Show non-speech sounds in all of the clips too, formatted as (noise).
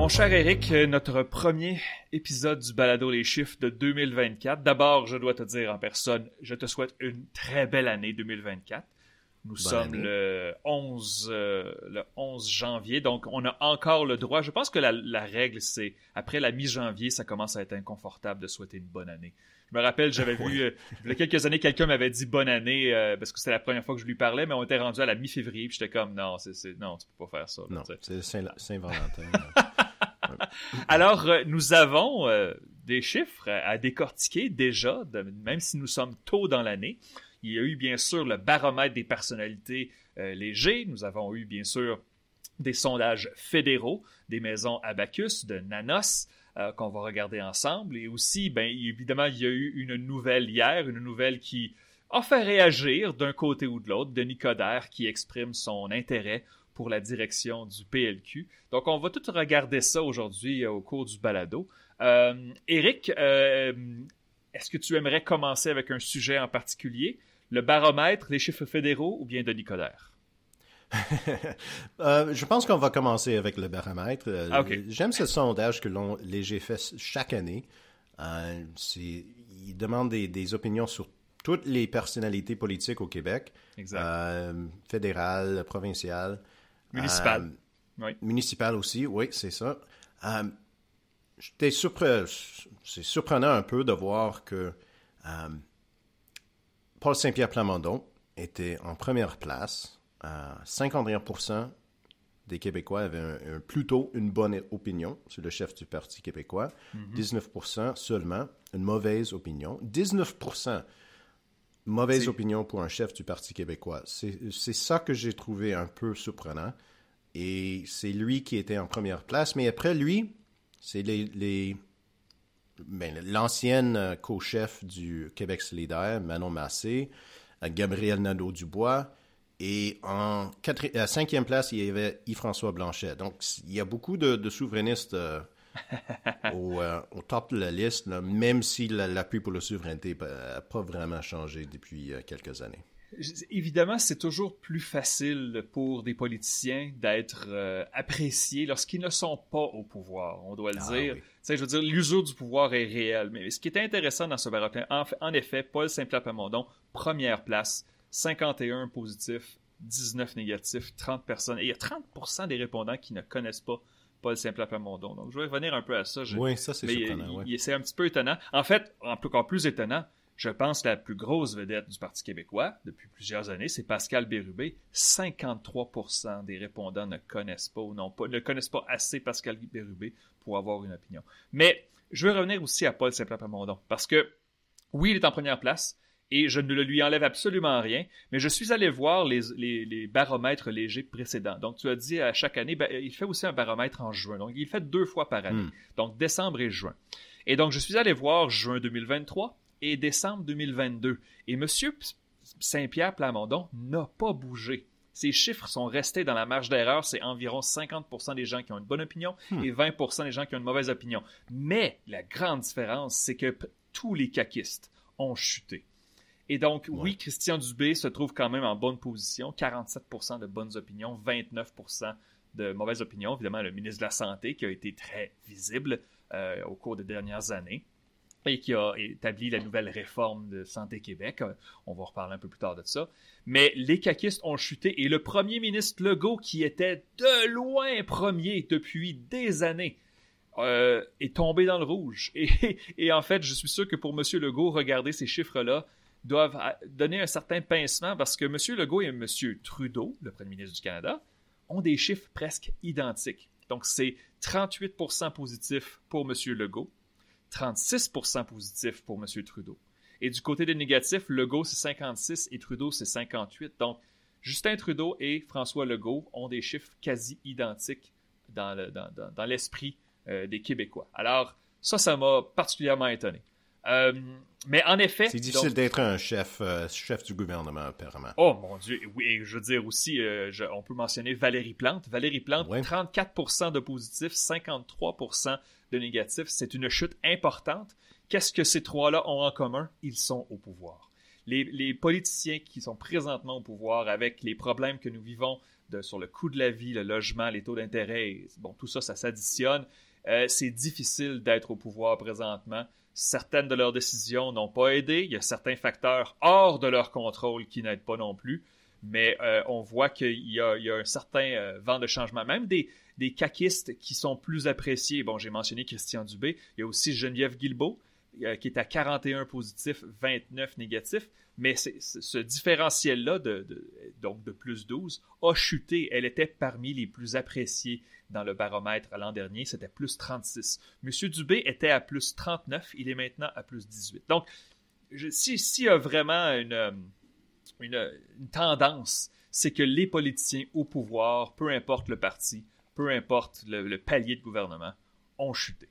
Mon cher Eric, notre premier épisode du Balado Les Chiffres de 2024. D'abord, je dois te dire en personne, je te souhaite une très belle année 2024. Nous sommes le 11, euh, le 11 janvier, donc on a encore le droit. Je pense que la, la règle, c'est après la mi-janvier, ça commence à être inconfortable de souhaiter une bonne année. Je me rappelle, j'avais (laughs) vu, euh, il y a quelques années, quelqu'un m'avait dit bonne année euh, parce que c'était la première fois que je lui parlais, mais on était rendu à la mi-février, puis j'étais comme non, c'est, non, tu peux pas faire ça. non, c'est Saint-Valentin. (laughs) (laughs) Alors, nous avons des chiffres à, décortiquer déjà, même si nous sommes tôt dans l'année. Il y a eu bien sûr le baromètre des personnalités euh, légers. Nous avons eu bien sûr des sondages fédéraux des maisons Abacus, de Nanos, euh, qu'on va regarder ensemble. Et aussi, ben, évidemment, il y a eu une nouvelle hier, une nouvelle qui a fait réagir d'un côté ou de l'autre, Denis Coderre qui exprime son intérêt pour la direction du PLQ. Donc, on va tout regarder ça aujourd'hui euh, au cours du balado. Euh, Eric, est-ce que tu aimerais commencer avec un sujet en particulier? le baromètre, les chiffres fédéraux ou bien Denis Coderre? (laughs) euh, je pense qu'on va commencer avec le baromètre. Euh, ah, j'aime ce sondage que l'on léger fait chaque année. Euh, il demande des, opinions sur toutes les personnalités politiques au Québec, euh, fédérales, provinciales, municipales. Oui. Municipales aussi, oui, c'est ça. J'étais surpris. C'est surprenant un peu de voir que Paul Saint-Pierre Plamondon était en première place. 51% des Québécois avaient plutôt une bonne opinion sur le chef du Parti québécois. 19% mhm. seulement une mauvaise opinion. 19% mauvaise opinion pour un chef du Parti québécois. C'est ça que j'ai trouvé un peu surprenant. Et c'est lui qui était en première place. Mais après lui, c'est les ben, l'ancienne euh, co-chef du Québec solidaire, Manon Massé, euh, Gabriel Nadeau-Dubois, et en à cinquième place, il y avait Yves-François Blanchet. Donc, il y a beaucoup de, souverainistes euh, (laughs) au, top de la liste, même si l'appui pour la souveraineté n'a pas vraiment changé depuis quelques années évidemment, c'est toujours plus facile pour des politiciens d'être euh, appréciés lorsqu'ils ne sont pas au pouvoir, on doit le ah dire. Je veux dire, l'usure du pouvoir est réelle. Mais ce qui est intéressant dans ce baromètre, en, effet, Paul Saint-Pierre première place, 51 positifs, 19 négatifs, 30 personnes. Et il y a 30% des répondants qui ne connaissent pas Paul Saint-Pierre Donc, je vais revenir un peu à ça. Oui, ça, c'est surprenant. C'est un petit peu étonnant. En fait, encore plus étonnant, je pense que la plus grosse vedette du Parti québécois depuis plusieurs années, c'est Pascal Bérubé. 53% des répondants ne connaissent pas ou pas, ne connaissent pas assez Pascal Bérubé pour avoir une opinion. Mais je veux revenir aussi à Paul Saint-Pierre parce que oui, il est en première place et je ne lui enlève absolument rien, mais je suis allé voir les, baromètres légers précédents. Donc, tu as dit à chaque année, ben, il fait aussi un baromètre en juin. Donc, il fait deux fois par année. Hmm. Donc, décembre et juin. Et donc, je suis allé voir juin 2023 et décembre 2022. Et M. Saint-Pierre Plamondon n'a pas bougé. Ces chiffres sont restés dans la marge d'erreur. C'est environ 50% des gens qui ont une bonne opinion hmm. et 20% des gens qui ont une mauvaise opinion. Mais la grande différence, c'est que tous les caquistes ont chuté. Et donc, oui, Christian Dubé se trouve quand même en bonne position. 47% de bonnes opinions, 29% de mauvaises opinions. Évidemment, le ministre de la Santé qui a été très visible euh, au cours des dernières années et qui a établi la nouvelle réforme de Santé Québec. Euh, on va reparler un peu plus tard de ça. Mais les caquistes ont chuté et le premier ministre Legault, qui était de loin premier depuis des années, euh, est tombé dans le rouge. Et, en fait, je suis sûr que pour M. Legault, regarder ces chiffres-là doivent donner un certain pincement parce que M. Legault et M. Trudeau, le premier ministre du Canada, ont des chiffres presque identiques. Donc, c'est 38% positif pour M. Legault 36% positif pour M. Trudeau. Et du côté des négatifs, Legault, c'est 56 et Trudeau, c'est 58. Donc, Justin Trudeau et François Legault ont des chiffres quasi identiques dans, l'esprit euh, des Québécois. Alors, ça, ça m'a particulièrement étonné. Euh, mais en effet. C'est difficile d'être un chef, euh, chef du gouvernement, apparemment. Oh mon Dieu. Oui, je veux dire aussi, on peut mentionner Valérie Plante. Valérie Plante, 34% de positifs, 53% de négatif. C'est une chute importante. Qu'est-ce que ces trois-là ont en commun? Ils sont au pouvoir. Les, politiciens qui sont présentement au pouvoir avec les problèmes que nous vivons sur le coût de la vie, le logement, les taux d'intérêt, bon, tout ça, ça s'additionne. Euh, c'est difficile d'être au pouvoir présentement. Certaines de leurs décisions n'ont pas aidé. Il y a certains facteurs hors de leur contrôle qui n'aident pas non plus. Mais euh, on voit qu'il y, a un certain euh, vent de changement. Même des, des caquistes qui sont plus appréciés. Bon, j'ai mentionné Christian Dubé. Il y a aussi Geneviève Guilbeault, qui est à 41 positifs, 29 négatifs. Mais ce différentiel-là, de, donc de plus 12, a chuté. Elle était parmi les plus appréciées dans le baromètre l'an dernier. C'était plus 36. Monsieur Dubé était à plus 39. Il est maintenant à plus 18. Donc, s'il si y a vraiment une, une, tendance, c'est que les politiciens au pouvoir, peu importe le parti, peu importe le palier de gouvernement, ont chuté.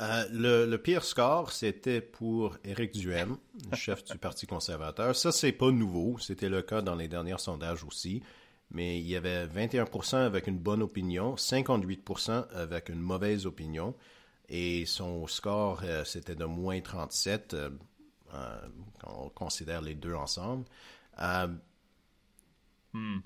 Euh, le, pire score, c'était pour Éric Duhem, chef du Parti conservateur. Ça, c'est pas nouveau. C'était le cas dans les derniers sondages aussi. Mais il y avait 21% avec une bonne opinion, 58% avec une mauvaise opinion. Et son score, euh, c'était de moins 37 euh, quand on considère les deux ensemble. Hmm.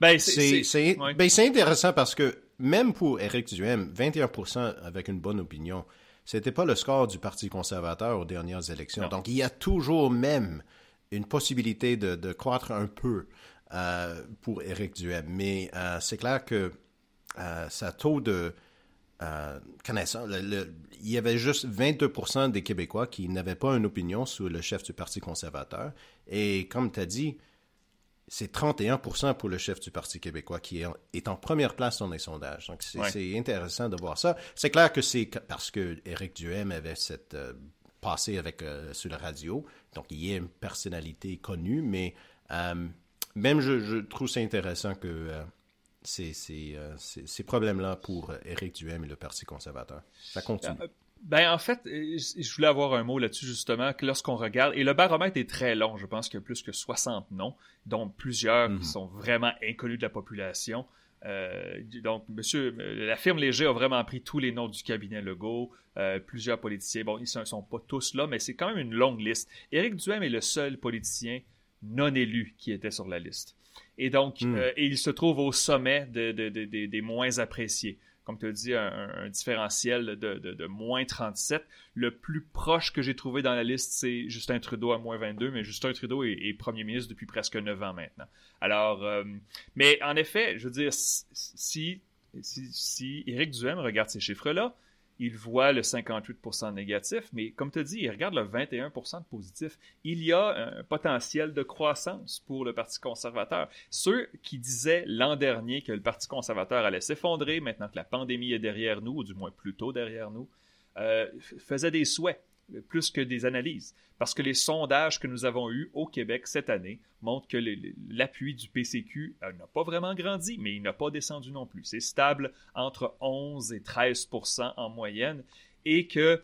Ben, ben, c'est intéressant parce que même pour Éric Duhem, 21% avec une bonne opinion, c'était pas le score du Parti conservateur aux dernières élections. Donc, il y a toujours même une possibilité de, croître un peu euh, pour Éric Duhem. Mais euh, c'est clair que euh, sa taux de connaissance, il y avait juste 22% des Québécois qui n'avaient pas une opinion sur le chef du Parti conservateur. Et comme tu as dit, c'est 31% pour le chef du Parti québécois qui est en, première place dans les sondages. Donc, c'est intéressant de voir ça. C'est clair que c'est parce que Éric Duhem avait cette euh, passé avec euh, sur la radio, donc il est une personnalité connue, mais euh, même je, trouve ça intéressant que ces, ces problèmes-là pour Éric Duhem et le Parti conservateur. Ça continue. Ben en fait, euh, je voulais avoir un mot là-dessus justement, que lorsqu'on regarde, et le baromètre est très long, je pense qu'il y a plus que 60 noms, dont plusieurs qui mhm. sont vraiment inconnus de la population. Euh, donc, monsieur, euh, la firme Léger a vraiment pris tous les noms du cabinet Legault, plusieurs politiciens. Bon, ils ne sont, pas tous là, mais c'est quand même une longue liste. Éric Duhem est le seul politicien non élu qui était sur la liste. Et donc, hmm. et il se trouve au sommet des moins appréciés comme tu as dit, un, différentiel de, de, moins 37. Le plus proche que j'ai trouvé dans la liste, c'est Justin Trudeau à moins 22, mais Justin Trudeau est, premier ministre depuis presque 9 ans maintenant. Alors, euh, mais en effet, je veux dire, si, si, si Éric Duhem regarde ces chiffres-là, il voit le 58% négatif, mais comme tu dit, il regarde le 21% de positif. Il y a un potentiel de croissance pour le Parti conservateur. Ceux qui disaient l'an dernier que le Parti conservateur allait s'effondrer maintenant que la pandémie est derrière nous, ou du moins plutôt derrière nous, euh, faisaient des souhaits plus que des analyses. Parce que les sondages que nous avons eus au Québec cette année montrent que l'appui du PCQ euh, n'a pas vraiment grandi, mais il n'a pas descendu non plus. C'est stable entre 11 et 13 en moyenne et que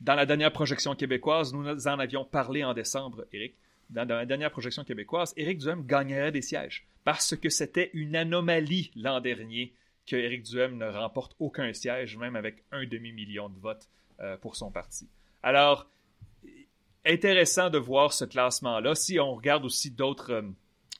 dans la dernière projection québécoise, nous en avions parlé en décembre, Éric, dans, la dernière projection québécoise, Éric Duhem gagnerait des sièges parce que c'était une anomalie l'an dernier que Éric Duhem ne remporte aucun siège, même avec un demi-million de votes euh, pour son parti. Alors, intéressant de voir ce classement-là. Si on regarde aussi d'autres... Euh,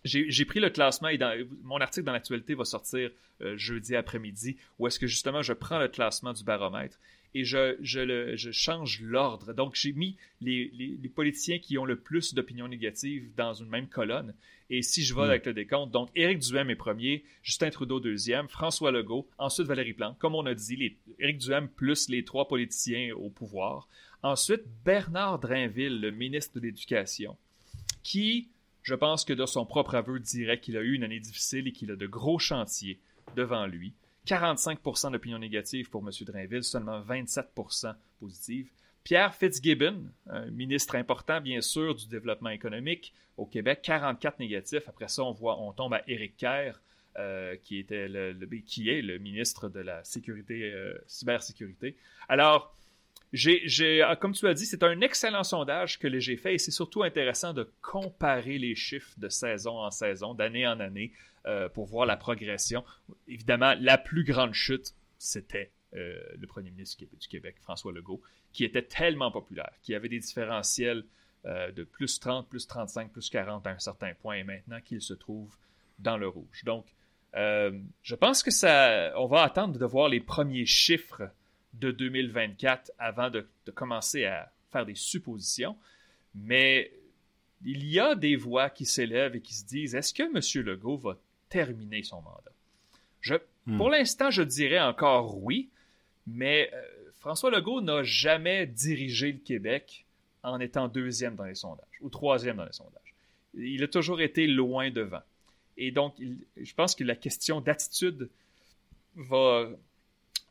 j'ai pris le classement et dans, mon article dans l'actualité va sortir euh, jeudi après-midi où est-ce que justement je prends le classement du baromètre et je, je, change l'ordre. Donc j'ai mis les, politiciens qui ont le plus d'opinions négatives dans une même colonne. Et si je vais hmm. avec le décompte, donc Éric Duhem est premier, Justin Trudeau deuxième, François Legault, ensuite Valérie Plante. Comme on a dit, les, Éric Duhem plus les trois politiciens au pouvoir. Ensuite, Bernard Drainville, le ministre de l'Éducation, qui, je pense que de son propre aveu, dirait qu'il a eu une année difficile et qu'il a de gros chantiers devant lui. 45% d'opinion négative pour M. Drainville, seulement 27% positives. Pierre Fitzgibbon, un ministre important, bien sûr, du développement économique au Québec, 44 négatifs. Après ça, on voit, on tombe à Éric Kerr, euh, qui, était le, est le ministre de la sécurité, euh, cybersécurité. Alors, ah, comme tu as dit, c'est un excellent sondage que j'ai fait et c'est surtout intéressant de comparer les chiffres de saison en saison, d'année en année, euh, pour voir la progression. Évidemment, la plus grande chute, c'était euh, le premier ministre du Québec, François Legault, qui était tellement populaire, qui avait des différentiels euh, de plus 30, plus 35, plus 40 à un certain point, et maintenant qu'il se trouve dans le rouge. Donc, je pense que ça, on va attendre de voir les premiers chiffres de 2024 avant de, commencer à faire des suppositions. Mais il y a des voix qui s'élèvent et qui se disent est-ce que M. Legault va terminer son mandat? Je, hmm. Pour l'instant, je dirais encore oui, mais euh, François Legault n'a jamais dirigé le Québec en étant deuxième dans les sondages ou troisième dans les sondages. Il a toujours été loin devant. Et donc, je pense que la question d'attitude va,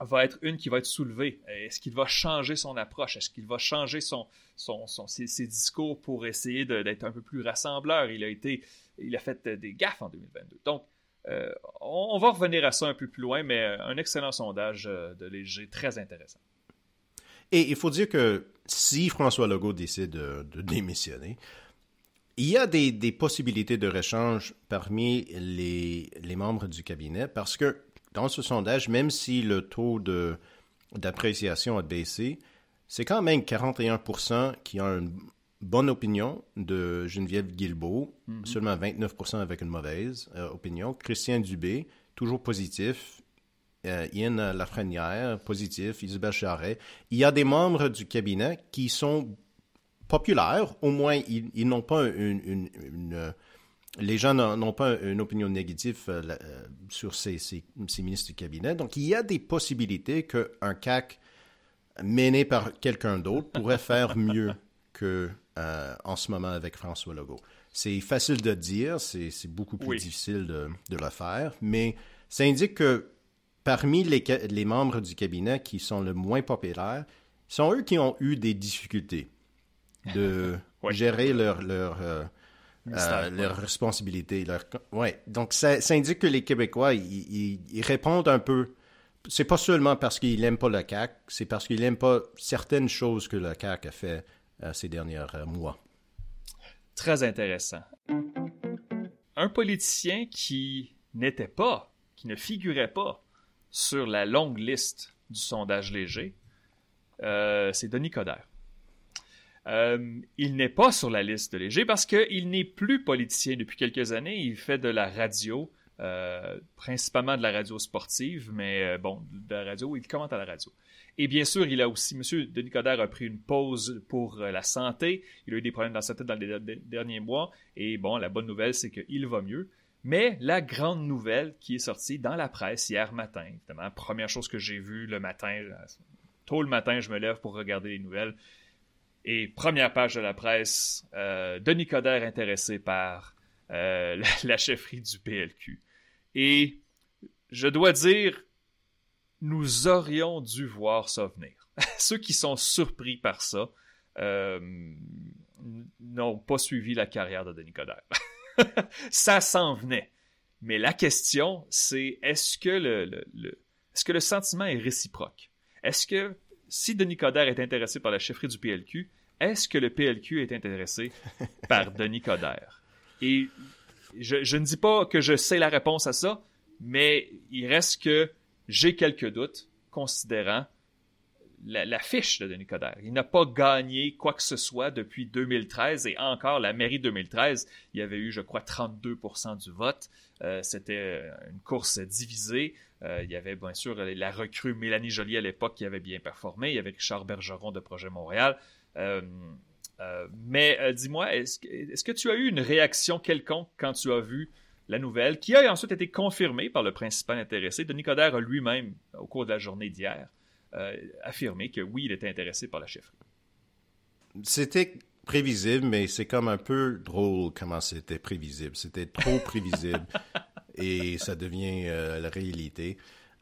va être une qui va être soulevée. Est-ce qu'il va changer son approche? Est-ce qu'il va changer son, ses, discours pour essayer d'être un peu plus rassembleur? Il a, été, il a fait des gaffes en 2022. Donc, euh, on, va revenir à ça un peu plus loin, mais un excellent sondage euh, de Léger, très intéressant. Et il faut dire que si François Legault décide de démissionner, il y a des, possibilités de rechange parmi les, membres du cabinet parce que dans ce sondage, même si le taux d'appréciation a baissé, c'est quand même 41% qui ont une bonne opinion de Geneviève Guilbeault, mm-hmm. seulement 29% avec une mauvaise euh, opinion. Christian Dubé, toujours positif. Euh, Ian Lafrenière, positif. Isabelle Charret. Il y a des membres du cabinet qui sont populaires, au moins ils, n'ont pas une, les gens n'ont pas une opinion négative euh, euh, sur ces, ces, ministres du cabinet. Donc, il y a des possibilités qu'un CAC mené par quelqu'un d'autre pourrait faire mieux que en ce moment avec François Legault. C'est facile de dire, c'est beaucoup plus difficile de, de, le faire, mais ça indique que parmi les, les membres du cabinet qui sont le moins populaires, sont eux qui ont eu des difficultés de (laughs) gérer leur, leur, euh, euh, leurs responsabilités. Leur... Ouais. Donc, ça, ça, indique que les Québécois, ils, ils, répondent un peu. C'est pas seulement parce qu'ils n'aiment pas le CAC, c'est parce qu'ils n'aiment pas certaines choses que le CAC a fait euh, ces derniers mois. Très intéressant. Un politicien qui n'était pas, qui ne figurait pas sur la longue liste du sondage léger, c'est Denis Coderre. Euh, il n'est pas sur la liste de Léger parce qu'il n'est plus politicien depuis quelques années. Il fait de la radio, euh, principalement de la radio sportive, mais euh, bon, de la radio, il commente à la radio. Et bien sûr, il a aussi, M. Denis Coderre a pris une pause pour la santé. Il a eu des problèmes dans sa tête dans les derniers mois. Et bon, la bonne nouvelle, c'est qu'il va mieux. Mais la grande nouvelle qui est sortie dans la presse hier matin, évidemment, première chose que j'ai vue le matin, tôt le matin, je me lève pour regarder les nouvelles, et première page de la presse, euh, Denis Coderre intéressé par euh, (laughs) la, chefferie du PLQ. Et je dois dire, nous aurions dû voir ça venir. (laughs) Ceux qui sont surpris par ça euh, n'ont pas suivi la carrière de Denis Coderre. (laughs) ça s'en venait. Mais la question, c'est est-ce que le, le, est-ce que le sentiment est réciproque? Est-ce que si Denis Coderre est intéressé par la chefferie du PLQ, est-ce que le PLQ est intéressé (laughs) par Denis Coderre? Et je, ne dis pas que je sais la réponse à ça, mais il reste que j'ai quelques doutes considérant la, fiche de Denis Coderre. Il n'a pas gagné quoi que ce soit depuis 2013 et encore la mairie 2013, il y avait eu, je crois, 32% du vote. Euh, c'était une course divisée. Euh, il y avait bien sûr la recrue Mélanie Joly à l'époque qui avait bien performé. Il y avait Richard Bergeron de Projet Montréal. Euh, mais dis-moi, est-ce est que tu as eu une réaction quelconque quand tu as vu la nouvelle, qui a ensuite été confirmée par le principal intéressé? Denis Coderre a lui-même, au cours de la journée d'hier, affirmé que oui, il était intéressé par la chefferie. C'était prévisible, mais c'est comme un peu drôle comment c'était prévisible. C'était trop prévisible (laughs) et ça devient euh, la réalité.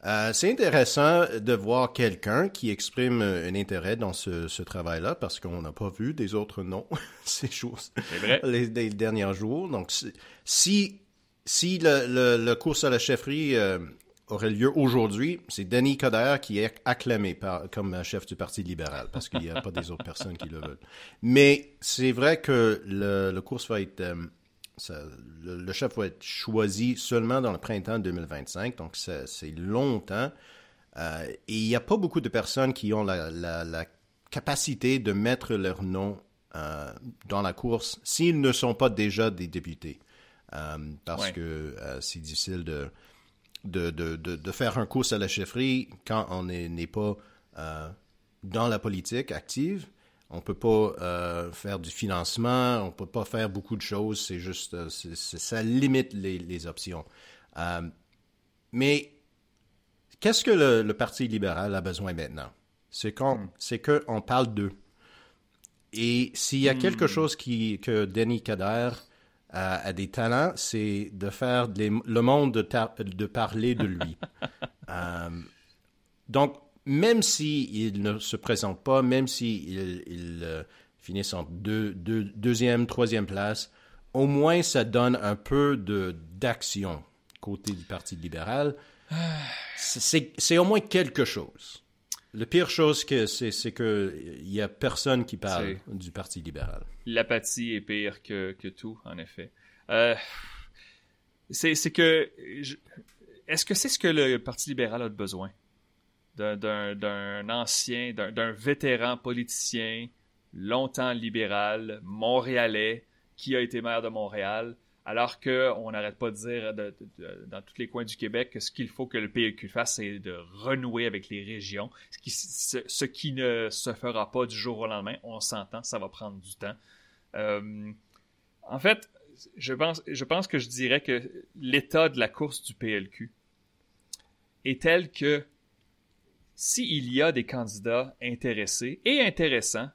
Euh, c'est intéressant de voir quelqu'un qui exprime un intérêt dans ce, travail-là parce qu'on n'a pas vu des autres noms (laughs) ces choses les, les, derniers jours. Donc, si, si le, le, course à la chefferie euh, aurait lieu aujourd'hui, c'est Denis Coderre qui est acclamé par, comme chef du Parti libéral, parce qu'il n'y a pas des autres personnes qui le veulent. Mais c'est vrai que le, le course va être... Euh, le, chef va être choisi seulement dans le printemps 2025, donc c'est longtemps. Euh, et il n'y a pas beaucoup de personnes qui ont la, la, capacité de mettre leur nom euh, dans la course s'ils ne sont pas déjà des députés. parce que c'est difficile de de, de, de, faire un course à la chefferie quand on n'est pas dans la politique active. On peut pas euh, faire du financement, on peut pas faire beaucoup de choses. C'est juste, euh, ça limite les, options. Euh, mais qu'est-ce que le, Parti libéral a besoin maintenant? C'est qu'on, hmm. qu'on parle d'eux. Et s'il y a quelque hmm. chose qui, que Denis Kader a, des talents, c'est de faire le monde de, de, parler de lui. (laughs) donc, même s'il ne se présente pas, même s'il il, euh, finit en deuxième, troisième place, au moins ça donne un peu d'action côté du Parti libéral. C'est au moins quelque chose. La pire chose, c'est qu'il n'y a personne qui parle du Parti libéral. L'apathie est pire que, tout, en effet. Euh, c'est que... Est-ce que c'est ce que le Parti libéral a besoin? D'un ancien, d'un vétéran politicien, longtemps libéral, montréalais, qui a été maire de Montréal, alors qu'on n'arrête pas de dire dans tous les coins du Québec que ce qu'il faut que le PLQ fasse, c'est de renouer avec les régions, ce qui, ne se fera pas du jour au lendemain. On s'entend, ça va prendre du temps. Euh, en fait, je pense que je dirais que l'état de la course du PLQ est tel que s'il y a des candidats intéressés et intéressants,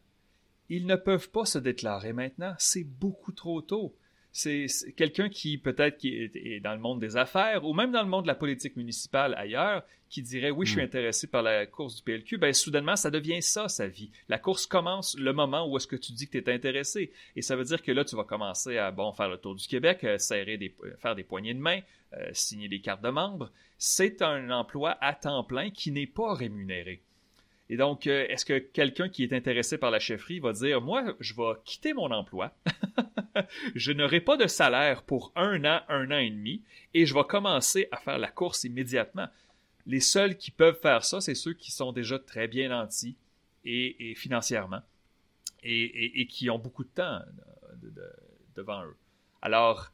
ils ne peuvent pas se déclarer maintenant. C'est beaucoup trop tôt. C'est quelqu'un qui peut-être qui est, dans le monde des affaires ou même dans le monde de la politique municipale ailleurs qui dirait oui je suis hmm. intéressé par la course du PLQ ben soudainement ça devient ça sa vie la course commence le moment où est-ce que tu dis que tu es intéressé et ça veut dire que là tu vas commencer à bon faire le tour du Québec euh, serrer des faire des poignées de main euh, signer des cartes de membres c'est un emploi à temps plein qui n'est pas rémunéré. Et donc, euh, est-ce que quelqu'un qui est intéressé par la chefferie va dire, moi, je vais quitter mon emploi, (laughs) je n'aurai pas de salaire pour un an, un an et demi, et je vais commencer à faire la course immédiatement. Les seuls qui peuvent faire ça, c'est ceux qui sont déjà très bien nantis et, financièrement, et, qui ont beaucoup de temps devant eux. Alors,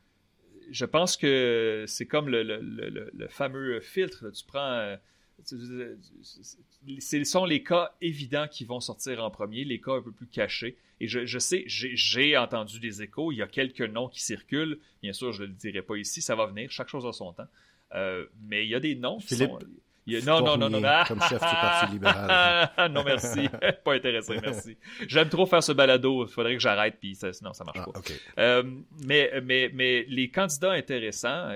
je pense que c'est comme le, fameux filtre. Tu prends. Ce sont les cas évidents qui vont sortir en premier, les cas un peu plus cachés. Et je, sais, j'ai entendu des échos, il y a quelques noms qui circulent. Bien sûr, je ne le dirai pas ici, ça va venir, chaque chose a son temps. Euh, mais il y a des noms qui sont non, non, non, non, non. Comme chef du Parti (laughs) libéral. (laughs) non, merci. (laughs) pas intéressé, merci. J'aime trop faire ce balado. Il faudrait que j'arrête, puis ça, sinon ça marche ah, pas. Euh, mais, mais, mais les candidats intéressants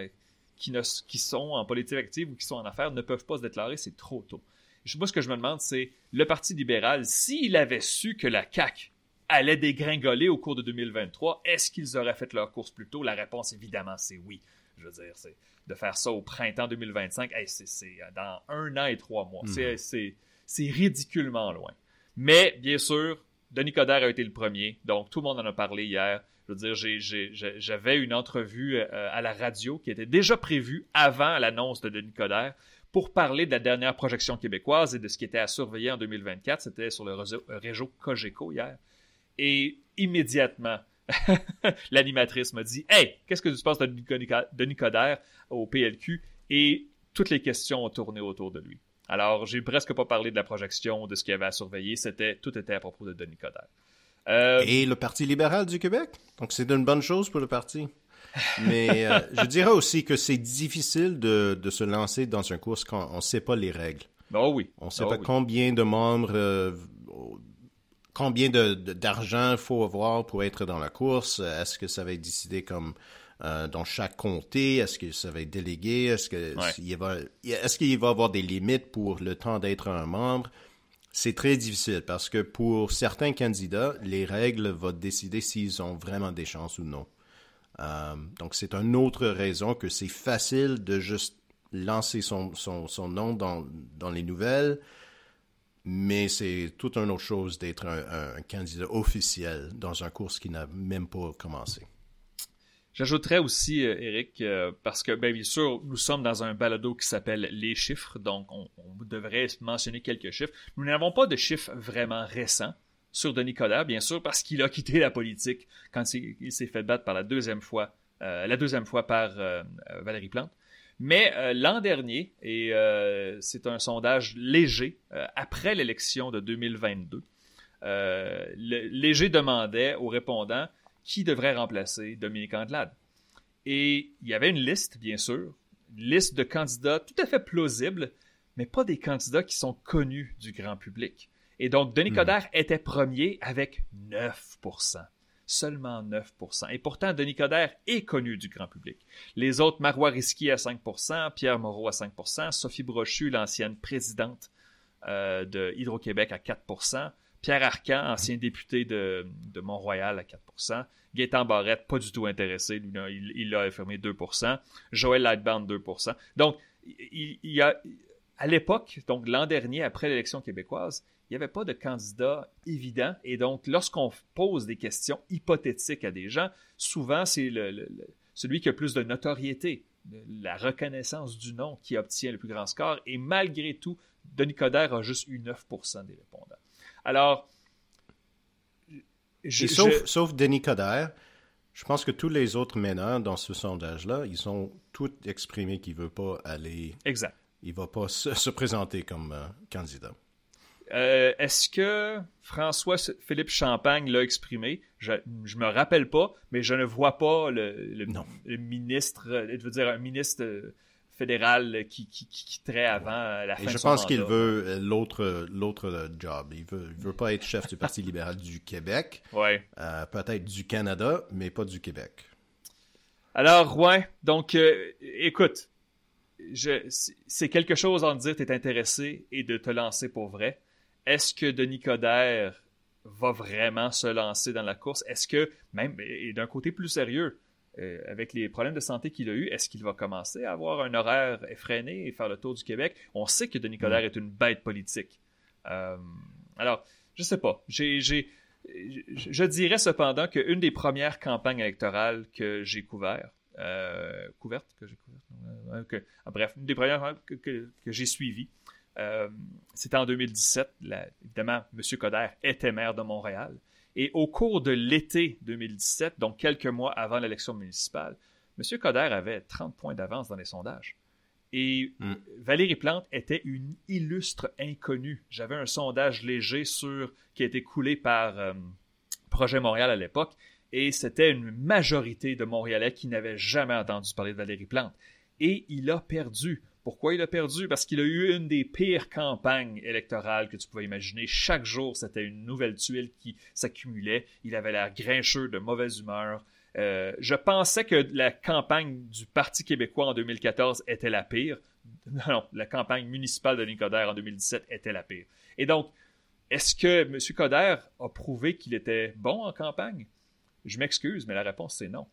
qui, ne, qui sont en politique active ou qui sont en affaires ne peuvent pas se déclarer, c'est trop tôt. Moi, ce que je me demande, c'est le Parti libéral, s'il avait su que la CAQ allait dégringoler au cours de 2023, est-ce qu'ils auraient fait leur course plus tôt? La réponse, évidemment, c'est oui. Je veux dire, c'est de faire ça au printemps 2025, c'est dans un an et trois mois. Mhm. C'est ridiculement loin. Mais, bien sûr, Denis Coderre a été le premier, donc tout le monde en a parlé hier. Je veux dire, j'avais une entrevue euh, à la radio qui était déjà prévue avant l'annonce de Denis Coderre pour parler de la dernière projection québécoise et de ce qui était à surveiller en 2024. C'était sur le réseau, réseau Cogeco hier. Et immédiatement, (laughs) l'animatrice m'a dit Hey, qu'est-ce que tu penses de Denis Coderre au PLQ Et toutes les questions ont tourné autour de lui. Alors, j'ai presque pas parlé de la projection, de ce qu'il y avait à surveiller. C'était, tout était à propos de Denis Coderre. Euh, Et le Parti libéral du Québec? Donc, c'est une bonne chose pour le parti. Mais euh, (laughs) je dirais aussi que c'est difficile de, se lancer dans un course quand on ne sait pas les règles. Oh oui. On ne sait oh pas combien de membres euh, combien d'argent il faut avoir pour être dans la course? Est-ce que ça va être décidé comme euh, dans chaque comté? Est-ce que ça va être délégué? Est-ce qu'il va, est-ce qu'il va avoir des limites pour le temps d'être un membre? C'est très difficile parce que pour certains candidats, les règles vont décider s'ils ont vraiment des chances ou non. Euh, donc c'est une autre raison que c'est facile de juste lancer son, nom dans, les nouvelles, mais c'est toute une autre chose d'être un, candidat officiel dans un course qui n'a même pas commencé. J'ajouterais aussi, Eric, euh, euh, parce que ben, bien sûr, nous sommes dans un balado qui s'appelle Les chiffres, donc on, devrait mentionner quelques chiffres. Nous n'avons pas de chiffres vraiment récents sur Denis Coderre, bien sûr, parce qu'il a quitté la politique quand il, s'est fait battre par la deuxième fois la deuxième fois par Valérie Plante. Mais l'an dernier, et c'est un sondage léger, après l'élection de 2022, Léger demandait aux répondants qui devrait remplacer Dominique Andelade. Et il y avait une liste, bien sûr, une liste de candidats tout à fait plausibles, mais pas des candidats qui sont connus du grand public. Et donc, Denis hmm. Coderre était premier avec 9%. Seulement 9%. Et pourtant, Denis Coderre est connu du grand public. Les autres, Marois Risky à 5%, Pierre Moreau à 5%, Sophie Brochu, l'ancienne présidente euh, de Hydro-Québec à 4%, Pierre Arcan, ancien député de, de Mont-Royal à 4%, Gaétan Barrette, pas du tout intéressé, il, il a affirmé 2%, Joël Lightbound 2%. Donc, il, il a, à l'époque, donc l'an dernier, après l'élection québécoise, il n'y avait pas de candidat évident. Et donc, lorsqu'on pose des questions hypothétiques à des gens, souvent, c'est le, celui qui a plus de notoriété, la reconnaissance du nom qui obtient le plus grand score. Et malgré tout, Denis Coderre a juste eu 9% des répondants. Alors, sauf, Denis Coderre, je pense que tous les autres meneurs dans ce sondage-là, ils ont tous exprimé qu'ils ne veulent pas aller. Exact. Il ne va pas se, présenter comme euh, candidat. Euh, est-ce que François-Philippe Champagne l'a exprimé? Je ne me rappelle pas, mais je ne vois pas le, ministre, euh, je veux dire un ministre fédéral qui, qui, quitterait avant la fin Et je pense qu'il veut l'autre l'autre job. Il veut veut pas être chef du Parti libéral du Québec. Ouais. Peut-être du Canada, mais pas du Québec. Alors ouais, donc écoute, c'est quelque chose en dire t'es intéressé et de te lancer pour vrai est-ce que Denis Coderre va vraiment se lancer dans la course? Est-ce que, même, et d'un côté plus sérieux, euh, avec les problèmes de santé qu'il a eu, est-ce qu'il va commencer à avoir un horaire effréné et faire le tour du Québec? On sait que Denis Coderre mm. est une bête politique. Euh, alors, je sais pas. J'ai, je dirais cependant qu'une des premières campagnes électorales que j'ai couvertes, euh, couverte, que j'ai couverte, bref, une des premières que, que j'ai suivies, c'était en 2017. évidemment, M. Coder était maire de Montréal. Et au cours de l'été 2017, donc quelques mois avant l'élection municipale, M. Coder avait 30 points d'avance dans les sondages. Et hmm. Valérie Plante était une illustre inconnue. J'avais un sondage léger sur qui a été coulé par euh, Projet Montréal à l'époque, et c'était une majorité de Montréalais qui n'avaient jamais entendu parler de Valérie Plante. Et il a perdu. Pourquoi il a perdu? Parce qu'il a eu une des pires campagnes électorales que tu pouvais imaginer. Chaque jour, c'était une nouvelle tuile qui s'accumulait. Il avait l'air grincheux, de mauvaise humeur. Euh, je pensais que la campagne du Parti québécois en 2014 était la pire. (laughs) Non, la campagne municipale de Coderre en 2017 était la pire. Et donc, est-ce que M. Coder a prouvé qu'il était bon en campagne? Je m'excuse, mais la réponse c'est non.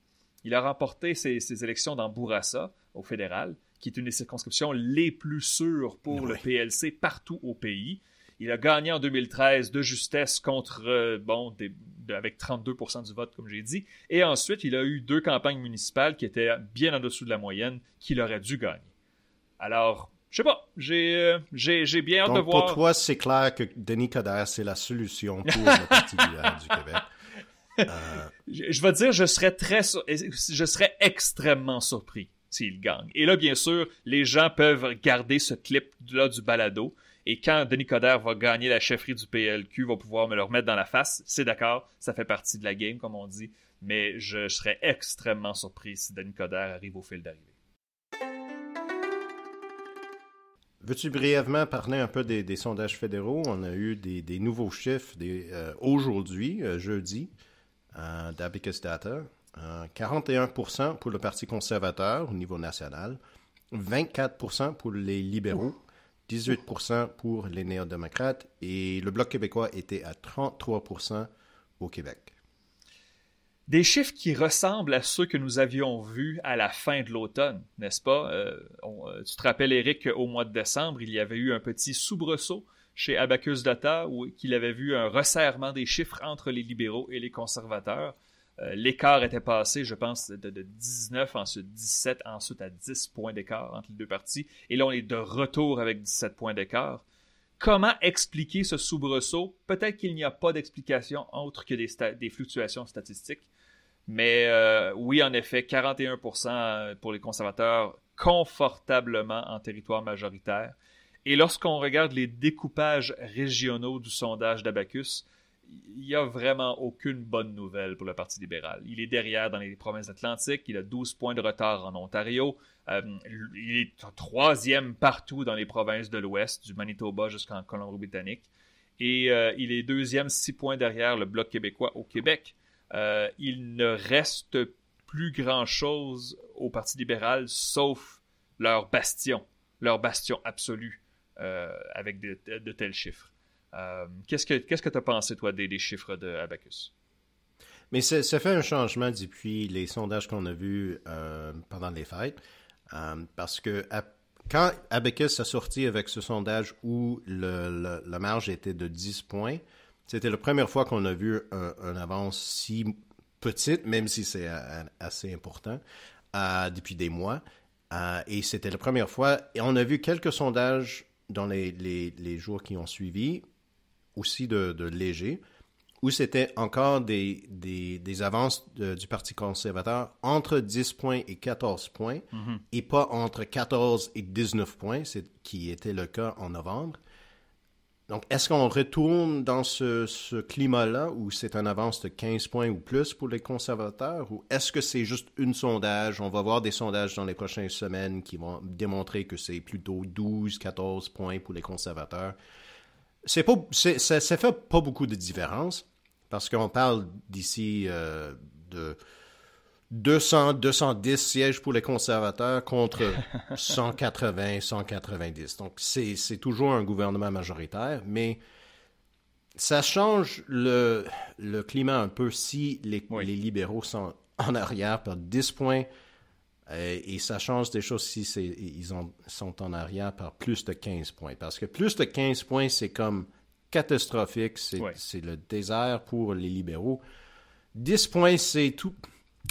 Il a remporté ses, ses élections dans Bourassa, au fédéral qui est une des circonscriptions les plus sûres pour le PLC partout au pays. Il a gagné en 2013 de justesse contre, euh, bon, avec 32% du vote, comme j'ai dit. Et ensuite, il a eu deux campagnes municipales qui étaient bien en dessous de la moyenne, qu'il aurait dû gagner. Alors, je sais pas, j'ai euh, j'ai bien hâte de voir. Pour toi, c'est clair que Denis Coderre, c'est la solution pour le Parti du Québec. Euh, (laughs) je, je vais dire, je serais très, je serais extrêmement surpris s'il gagne. Et là, bien sûr, les gens peuvent garder ce clip-là du balado. Et quand Denis Coderre va gagner la chefferie du PLQ, va pouvoir me le remettre dans la face, c'est d'accord, ça fait partie de la game, comme on dit. Mais je serais extrêmement surpris si Denis Coderre arrive au fil d'arrivée. Veux-tu brièvement parler un peu des, sondages fédéraux? On a eu des, nouveaux chiffres euh, aujourd'hui, euh, jeudi, euh, d'Abacus Data. 41% euh, pour le Parti conservateur au niveau national, 24% pour les libéraux, 18% pour les néo-démocrates et le Bloc québécois était à 33% au Québec. Des chiffres qui ressemblent à ceux que nous avions vus à la fin de l'automne, n'est-ce pas? Euh, euh, tu te rappelles, Eric, qu'au mois de décembre, il y avait eu un petit soubresaut chez Abacus Data où il avait vu un resserrement des chiffres entre les libéraux et les conservateurs. Euh, l'écart était passé, je pense, de, 19, ensuite 17, ensuite à 10 points d'écart entre les deux parties. Et là, on est de retour avec 17 points d'écart. Comment expliquer ce soubresaut? Peut-être qu'il n'y a pas d'explication autre que des, fluctuations statistiques. Mais euh, oui, en effet, 41% pour les conservateurs, confortablement en territoire majoritaire. Et lorsqu'on regarde les découpages régionaux du sondage d'Abacus, il n'y a vraiment aucune bonne nouvelle pour le Parti libéral. Il est derrière dans les provinces atlantiques, il a 12 points de retard en Ontario, euh, il est troisième partout dans les provinces de l'Ouest, du Manitoba jusqu'en Colombie-Britannique, et euh, il est deuxième, 6 points derrière le Bloc québécois au Québec. Euh, il ne reste plus grand-chose au Parti libéral sauf leur bastion, leur bastion absolu avec de tels chiffres. Euh, qu'est-ce que qu'est-ce que tu as pensé, toi, des, chiffres de Abacus? Mais ça fait un changement depuis les sondages qu'on a vus euh, pendant les fêtes. Euh, parce que quand Abacus a sorti avec ce sondage où la marge était de 10 points, c'était la première fois qu'on a vu un, avance si petite, même si c'est assez important, depuis des mois. et c'était la première fois. Et on a vu quelques sondages dans les, les jours qui ont suivi aussi de, léger, où c'était encore des, des, avances du Parti conservateur entre 10 points et 14 points, mhm. et pas entre 14 et 19 points, c'est qui était le cas en novembre. Donc, est-ce qu'on retourne dans ce, ce climat-là où c'est un avance de 15 points ou plus pour les conservateurs ou est-ce que c'est juste une sondage? On va voir des sondages dans les prochaines semaines qui vont démontrer que c'est plutôt 12, 14 points pour les conservateurs c'est pas, ça, ça fait pas beaucoup de différence parce qu'on parle d'ici euh, de 200, 210 sièges pour les conservateurs contre (laughs) 180, 190. Donc c'est toujours un gouvernement majoritaire, mais ça change le, le climat un peu si les, les libéraux sont en arrière par 10 points euh, et ça change des choses si ils ont, sont en arrière par plus de 15 points. Parce que plus de 15 points, c'est comme catastrophique. C'est le désert pour les libéraux. 10 points, c'est tout.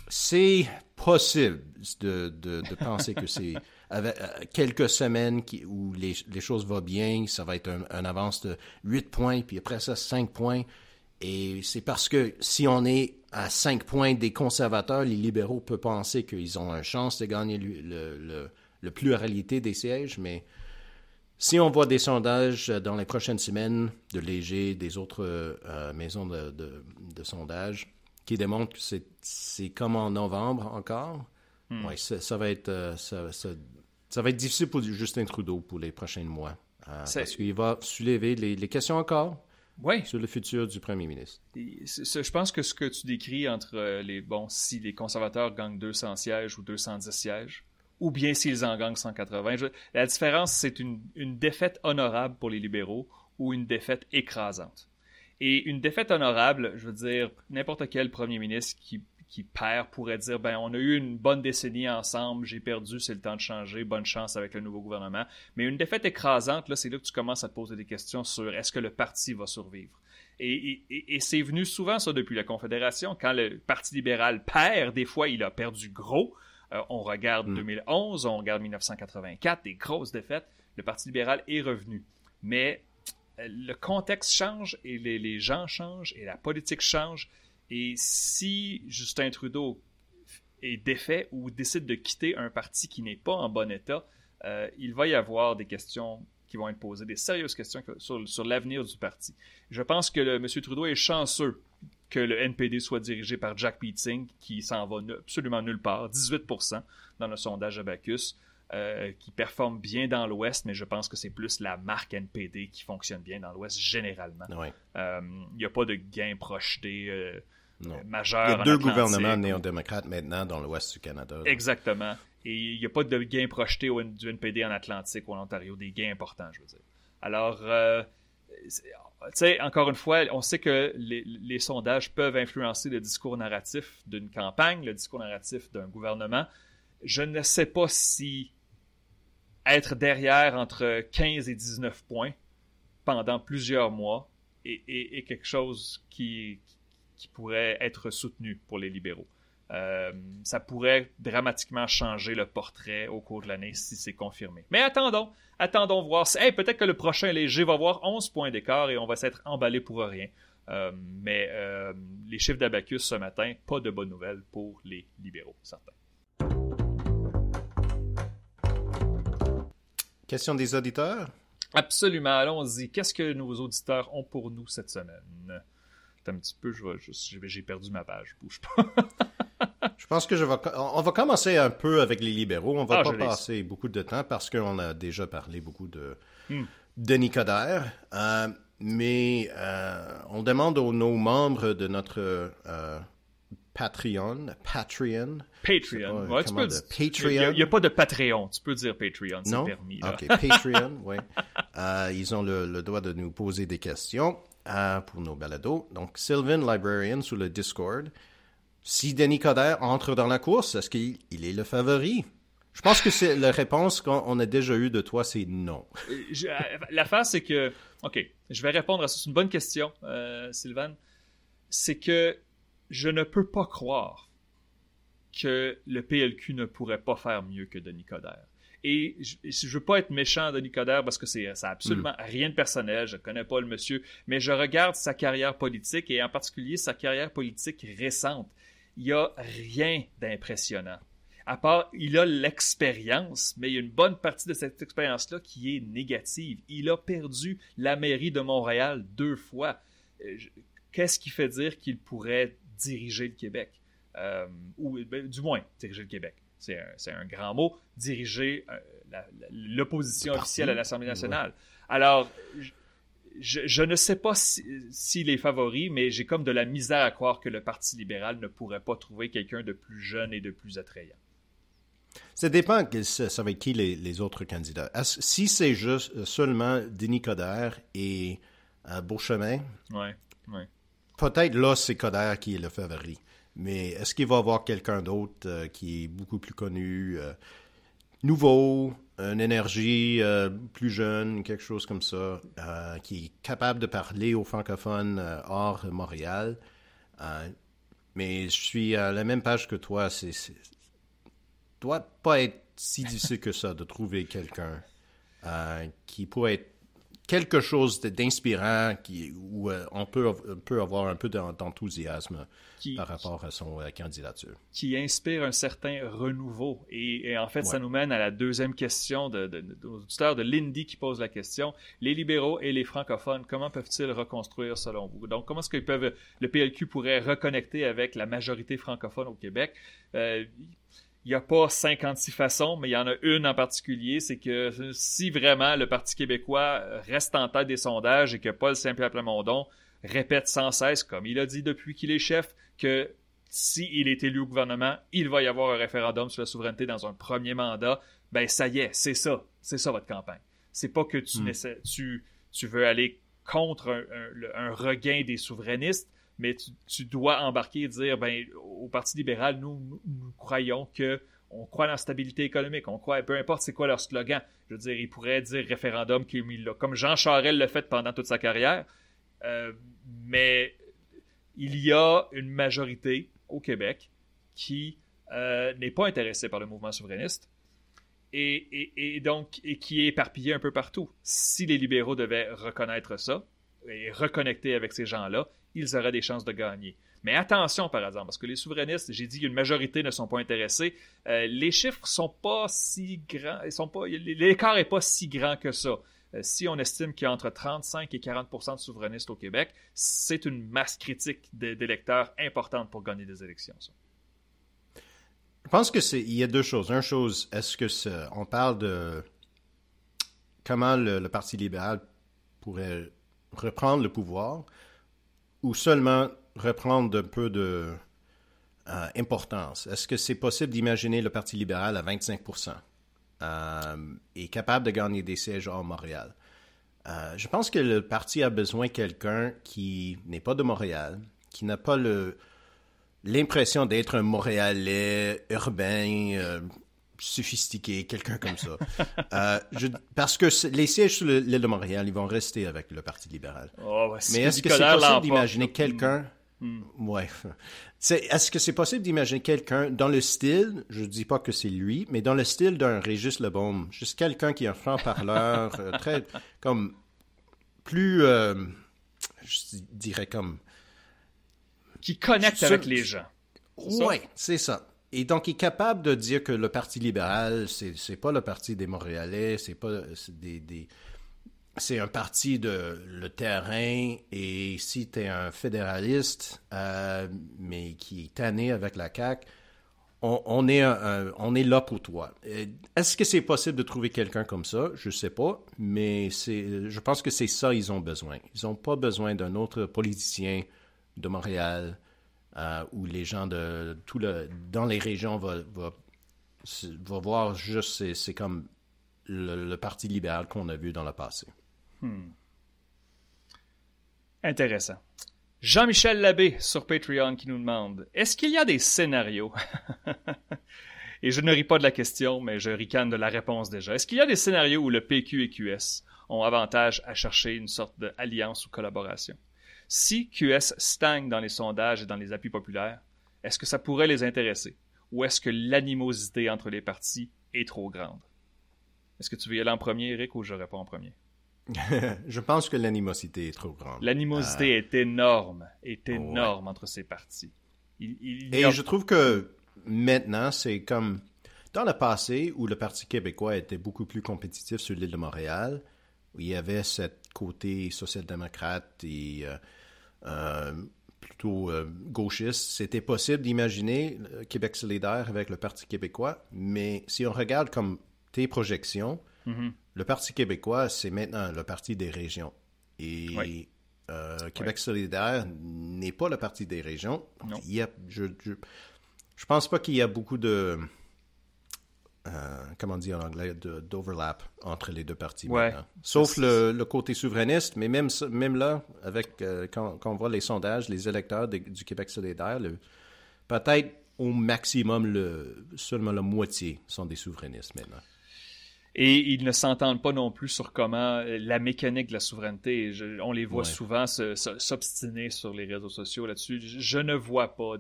C'est possible de, de, penser que c'est (laughs) avec euh, quelques semaines qui, où les, les, choses vont bien, ça va être un, avance de 8 points, puis après ça, 5 points. Et c'est parce que si on est à 5 points des conservateurs, les libéraux peuvent penser qu'ils ont une chance de gagner le, le, le, pluralité des sièges, mais si on voit des sondages dans les prochaines semaines de Léger, des autres euh, maisons de, de, sondage, qui démontrent que c'est comme en novembre encore, hmm. ouais, ça, va être, euh, ça, ça, va être difficile pour Justin Trudeau pour les prochains mois. Euh, parce qu'il va soulever les, les questions encore sur le futur du premier ministre. je pense que ce que tu décris entre euh, les bon, si les conservateurs gagnent 200 sièges ou 210 sièges, ou bien s'ils en gagnent 180, la différence, c'est une, une défaite honorable pour les libéraux ou une défaite écrasante. Et une défaite honorable, je veux dire, n'importe quel premier ministre qui qui perd pourrait dire ben on a eu une bonne décennie ensemble, j'ai perdu, c'est le temps de changer, bonne chance avec le nouveau gouvernement. Mais une défaite écrasante, là, c'est là que tu commences à te poser des questions sur est-ce que le parti va survivre? Et, c'est venu souvent ça depuis la Confédération. Quand le Parti libéral perd, des fois il a perdu gros. Euh, on regarde 2011, mm. on regarde 1984, des grosses défaites. Le Parti libéral est revenu. Mais euh, le contexte change et les, les gens changent et la politique change et si Justin Trudeau est défait ou décide de quitter un parti qui n'est pas en bon état, euh, il va y avoir des questions qui vont être posées, des sérieuses questions sur, l'avenir du parti. Je pense que M. Trudeau est chanceux que le NPD soit dirigé par Jack Peeting, qui s'en va absolument nulle part, 18% dans le sondage Abacus. Euh, qui performe bien dans l'Ouest, mais je pense que c'est plus la marque NPD qui fonctionne bien dans l'Ouest généralement. Euh, il n'y a pas de gain projeté majeur. Il y a deux gouvernements néo-démocrates maintenant dans l'ouest du Canada. Exactement. Et il n'y a pas de gains projetés du NPD en Atlantique ou en Ontario, des gains importants, je veux dire. Alors, euh, tu sais, encore une fois, on sait que les, sondages peuvent influencer le discours narratif d'une campagne, le discours narratif d'un gouvernement. Je ne sais pas si être derrière entre 15 et 19 points pendant plusieurs mois est, est quelque chose qui, qui pourrait être soutenu pour les libéraux. ça pourrait dramatiquement changer le portrait au cours de l'année si c'est confirmé. Mais attendons, attendons voir. Hey, peut-être que le prochain léger va avoir 11 points d'écart et on va s'être emballé pour rien. mais les chiffres d'Abacus ce matin, pas de bonnes nouvelles pour les libéraux, certains. Question des auditeurs? Absolument, allons-y. Qu'est-ce que nos auditeurs ont pour nous cette semaine? Un petit peu, j'ai perdu ma page, bouge pas. (laughs) je pense que je vais, on va commencer un peu avec les libéraux. On va ah, pas passer beaucoup de temps parce qu'on a déjà parlé beaucoup de, hmm. de Nicodère. Euh, mais euh, on demande aux nos membres de notre euh, Patreon, Patreon. Patreon. Ouais, tu peux Patreon. Il n'y a, pas de Patreon. Tu peux dire Patreon, c'est permis. OK, Patreon, oui. (laughs) Ils ont le, droit de nous poser des questions euh, pour nos balados. Donc, Sylvan Librarian sur le Discord. Si Denis Coderre entre dans la course, est-ce qu'il est le favori? Je pense que c'est la réponse qu'on a déjà eue de toi, c'est non. Euh, la face, c'est que, OK, je vais répondre à ça. C'est une bonne question, Sylvain. C'est que je ne peux pas croire que le PLQ ne pourrait pas faire mieux que Denis Coderre. Et je, ne veux pas être méchant Denis Coderre parce que c'est ça absolument hmm. rien de personnel, je connais pas le monsieur, mais je regarde sa carrière politique et en particulier sa carrière politique récente. Il y a rien d'impressionnant. À part, il a l'expérience, mais il y a une bonne partie de cette expérience-là qui est négative. Il a perdu la mairie de Montréal deux fois. Euh, qu'est-ce qui fait dire qu'il pourrait diriger le Québec? Euh, ou ben, du moins, diriger le Québec. C'est un, grand mot. Diriger euh, l'opposition officielle à l'Assemblée nationale. Alors, je, ne sais pas s'il est favori, mais j'ai comme de la misère à croire que le Parti libéral ne pourrait pas trouver quelqu'un de plus jeune et de plus attrayant. Ça dépend ça va être qui les, autres candidats. Si c'est juste euh, seulement Denis Coderre et Beauchemin, ouais, ouais peut-être là, c'est Coder qui est le favori. Mais est-ce qu'il va y avoir quelqu'un d'autre euh, qui est beaucoup plus connu, euh, nouveau, une énergie euh, plus jeune, quelque chose comme ça, qui est capable de parler aux francophones hors Montréal? mais je suis à la même page que toi. C'est, doit pas être si difficile que ça de trouver quelqu'un qui pourrait être quelque chose d'inspirant qui, où euh, on, peut, peut avoir un peu d'enthousiasme par rapport à son euh, candidature. Qui inspire un certain renouveau. Et, en fait, ça nous mène à la deuxième question de, de, de, de Lindy qui pose la question. Les libéraux et les francophones, comment peuvent-ils reconstruire selon vous? Donc, comment est-ce que peuvent, le PLQ pourrait reconnecter avec la majorité francophone au Québec? Euh, il n'y a pas 56 façons, mais il y en a une en particulier, c'est que si vraiment le Parti québécois reste en tête des sondages et que Paul Saint-Pierre Plamondon répète sans cesse, comme il a dit depuis qu'il est chef, que s'il est élu au gouvernement, il va y avoir un référendum sur la souveraineté dans un premier mandat, ben ça y est, c'est ça. C'est ça votre campagne. C'est pas que tu, hmm. tu, tu veux aller contre un regain des souverainistes, mais tu, dois embarquer et dire, ben, au Parti libéral, nous, nous, croyons que on croit dans la stabilité économique, on croit, peu importe c'est quoi leur slogan. Je veux dire, ils pourraient dire référendum comme Jean Charel l'a fait pendant toute sa carrière. Euh, mais il y a une majorité au Québec qui euh, n'est pas intéressée par le mouvement souverainiste et, donc et qui est éparpillée un peu partout. Si les libéraux devaient reconnaître ça et reconnecter avec ces gens-là, ils auraient des chances de gagner. Mais attention, par exemple, parce que les souverainistes, j'ai dit qu'une majorité ne sont pas intéressés. Euh, les chiffres sont pas si grands, ils sont pas, l'écart est pas si grand que ça. Euh, si on estime qu'il y a entre 35 et 40% de souverainistes au Québec, c'est une masse critique d'électeurs importante pour gagner des élections. Je pense que c'est, il y a deux choses. Une chose, est-ce que on parle de comment le Parti libéral pourrait reprendre le pouvoir ou seulement reprendre un peu de euh, importance? Est-ce que c'est possible d'imaginer le Parti libéral à 25% euh, et capable de gagner des sièges à Montréal? Euh, je pense que le parti a besoin de quelqu'un qui n'est pas de Montréal, qui n'a pas l'impression d'être un Montréalais urbain, sophistiqué, quelqu'un comme ça. (laughs) Euh, parce que les sièges sur l'île de Montréal, ils vont rester avec le Parti libéral. Oh, Mais est-ce que c'est possible d'imaginer quelqu'un? Hmm. Ouais. (laughs) Est-ce que c'est possible d'imaginer quelqu'un dans le style, je dis pas que c'est lui, mais dans le style d'un Régis Lebaume, juste quelqu'un qui est un franc-parleur, euh, très, comme, plus, euh, je dirais comme... Qui connecte avec les gens. Ouais, c'est ça. Et donc, il est capable de dire que le Parti libéral, c'est, pas le Parti des Montréalais, c'est pas des, c'est un parti de le terrain et si tu es un fédéraliste, euh, mais qui est tanné avec la CAQ, on, est, on est là pour toi. Est-ce que c'est possible de trouver quelqu'un comme ça? Je sais pas, mais je pense que c'est ça ils ont besoin. Ils n'ont pas besoin d'un autre politicien de Montréal euh, où les gens dans les régions vont, voir juste, c'est, comme le Parti libéral qu'on a vu dans le passé. Hmm. Intéressant. Jean-Michel Labbé sur Patreon qui nous demande Est-ce qu'il y a des scénarios? (laughs) Et je ne ris pas de la question, mais je ricane de la réponse déjà. Est-ce qu'il y a des scénarios où le PQ et QS ont avantage à chercher une sorte d'alliance ou collaboration? Si QS stagne dans les sondages et dans les appuis populaires, est-ce que ça pourrait les intéresser? Ou est-ce que l'animosité entre les partis est trop grande? Est-ce que tu veux y aller en premier, Eric, ou je réponds en premier? (laughs) Je pense que l'animosité est trop grande. L'animosité euh, est énorme, est énorme entre ces partis. Et je trouve que maintenant, c'est comme dans le passé où le Parti québécois était beaucoup plus compétitif sur l'île de Montréal, où il y avait ce côté social-démocrate et euh, euh, plutôt gauchiste, c'était possible d'imaginer Québec solidaire avec le Parti québécois, mais si on regarde comme tes projections, mm-hmm. Le Parti québécois, c'est maintenant le Parti des régions. Et euh, Québec solidaire n'est pas le Parti des régions. Il y a, je, je, pense pas qu'il y a beaucoup de... Euh, comment dire en anglais, d'overlap entre les deux partis. Sauf le, côté souverainiste, mais même, même là, avec euh, quand, on voit les sondages, les électeurs du Québec solidaire, peut-être au maximum le, seulement la moitié sont des souverainistes maintenant. Et ils ne s'entendent pas non plus sur comment euh, la mécanique de la souveraineté. on les voit souvent s'obstiner sur les réseaux sociaux là-dessus. Je, ne vois pas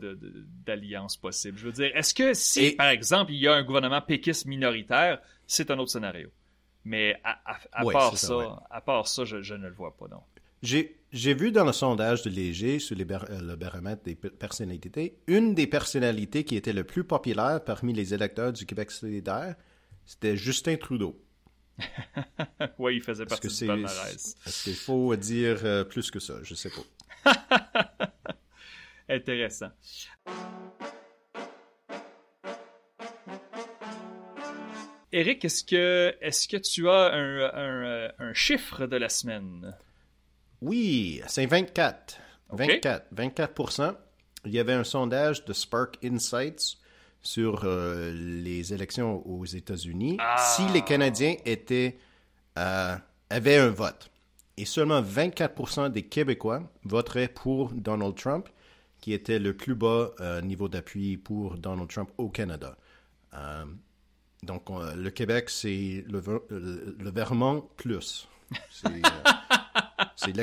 d'alliance possible. Je veux dire, est-ce que si, par exemple, il y a un gouvernement péquiste minoritaire, c'est un autre scénario. Mais à, part, ça, à part ça, je, ne le vois pas, non. J'ai vu dans le sondage de Léger sur euh, le baromètre des personnalités, une des personnalités qui était le plus populaire parmi les électeurs du Québec solidaire, c'était Justin Trudeau. (laughs) oui, il faisait partie du palmarès. Est-ce qu'il faut dire euh, plus que ça? Je sais pas. (laughs) Intéressant. Eric, est-ce que, est que tu as un, un, chiffre de la semaine? Oui, c'est 24. 24. 24 Il y avait un sondage de Spark Insights sur euh, les élections aux États-Unis ah. si les Canadiens étaient, euh, avaient un vote. Et seulement 24% des Québécois voteraient pour Donald Trump, qui était le plus bas euh, niveau d'appui pour Donald Trump au Canada. donc, le Québec, c'est le, le, Vermont plus. C'est (laughs)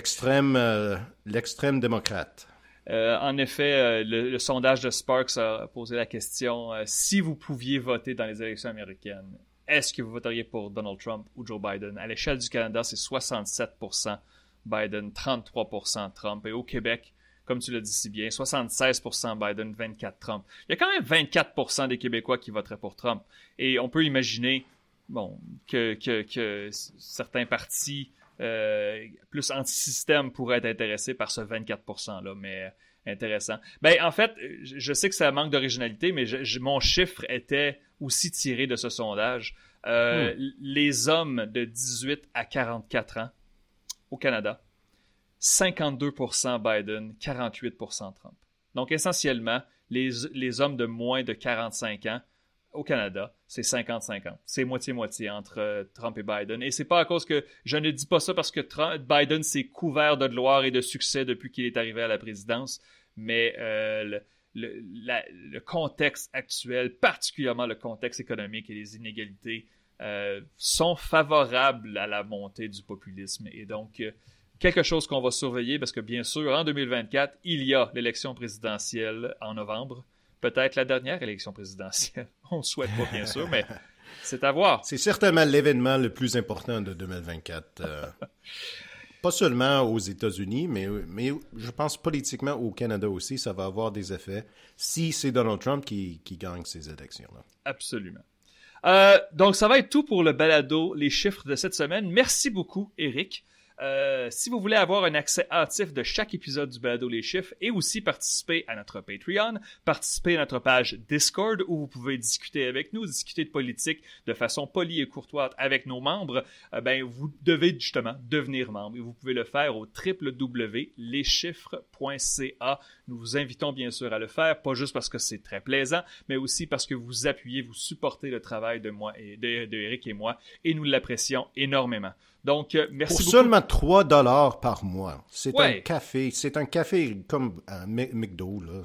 l'extrême démocrate. Euh, en effet, euh, le, sondage de Sparks a posé la question euh, si vous pouviez voter dans les élections américaines, est-ce que vous voteriez pour Donald Trump ou Joe Biden? À l'échelle du Canada, c'est 67% Biden, 33% Trump. Et au Québec, comme tu l'as dit si bien, 76% Biden, 24% Trump. Il y a quand même 24% des Québécois qui voteraient pour Trump. Et on peut imaginer bon, que, certains partis euh, plus anti-système pourrait être intéressé par ce 24%-là, mais intéressant. Ben, en fait, je sais que ça manque d'originalité, mais mon chiffre était aussi tiré de ce sondage. Euh, hmm. Les hommes de 18 à 44 ans au Canada, 52% Biden, 48% Trump. Donc, essentiellement, les, les hommes de moins de 45 ans au Canada, c'est 50-50. C'est moitié-moitié entre euh, Trump et Biden. Et c'est pas à cause que je ne dis pas ça parce que Biden s'est couvert de gloire et de succès depuis qu'il est arrivé à la présidence, mais euh, le, contexte actuel, particulièrement le contexte économique et les inégalités, euh, sont favorables à la montée du populisme. Et donc, quelque chose qu'on va surveiller parce que bien sûr, en 2024, il y a l'élection présidentielle en novembre. Peut-être la dernière élection présidentielle. (laughs) On ne souhaite pas, bien sûr, mais (laughs) c'est à voir. C'est certainement l'événement le plus important de 2024. Euh, (laughs) pas seulement aux États-Unis, mais, mais je pense politiquement au Canada aussi, ça va avoir des effets si c'est Donald Trump qui, qui gagne ces élections-là. Absolument. Euh, donc, ça va être tout pour le balado, les chiffres de cette semaine. Merci beaucoup, Eric. Euh, si vous voulez avoir un accès hâtif de chaque épisode du Balado Les Chiffres et aussi participer à notre Patreon, participer à notre page Discord où vous pouvez discuter avec nous, discuter de politique de façon polie et courtoise avec nos membres, euh, ben, vous devez justement devenir membre et vous pouvez le faire au www.leschiffres.ca. Nous vous invitons bien sûr à le faire, pas juste parce que c'est très plaisant, mais aussi parce que vous appuyez, vous supportez le travail de moi et de, de Eric et moi et nous l'apprécions énormément. Donc, euh, merci Pour beaucoup. seulement 3 dollars par mois. C'est un café. C'est un café comme un McDo, là.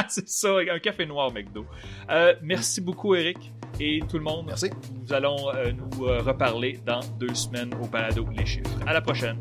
(laughs) c'est ça, un café noir McDo. Euh, merci beaucoup, Eric. Et tout le monde. Merci. Nous allons euh, nous reparler dans deux semaines au Balado Les Chiffres. À la prochaine.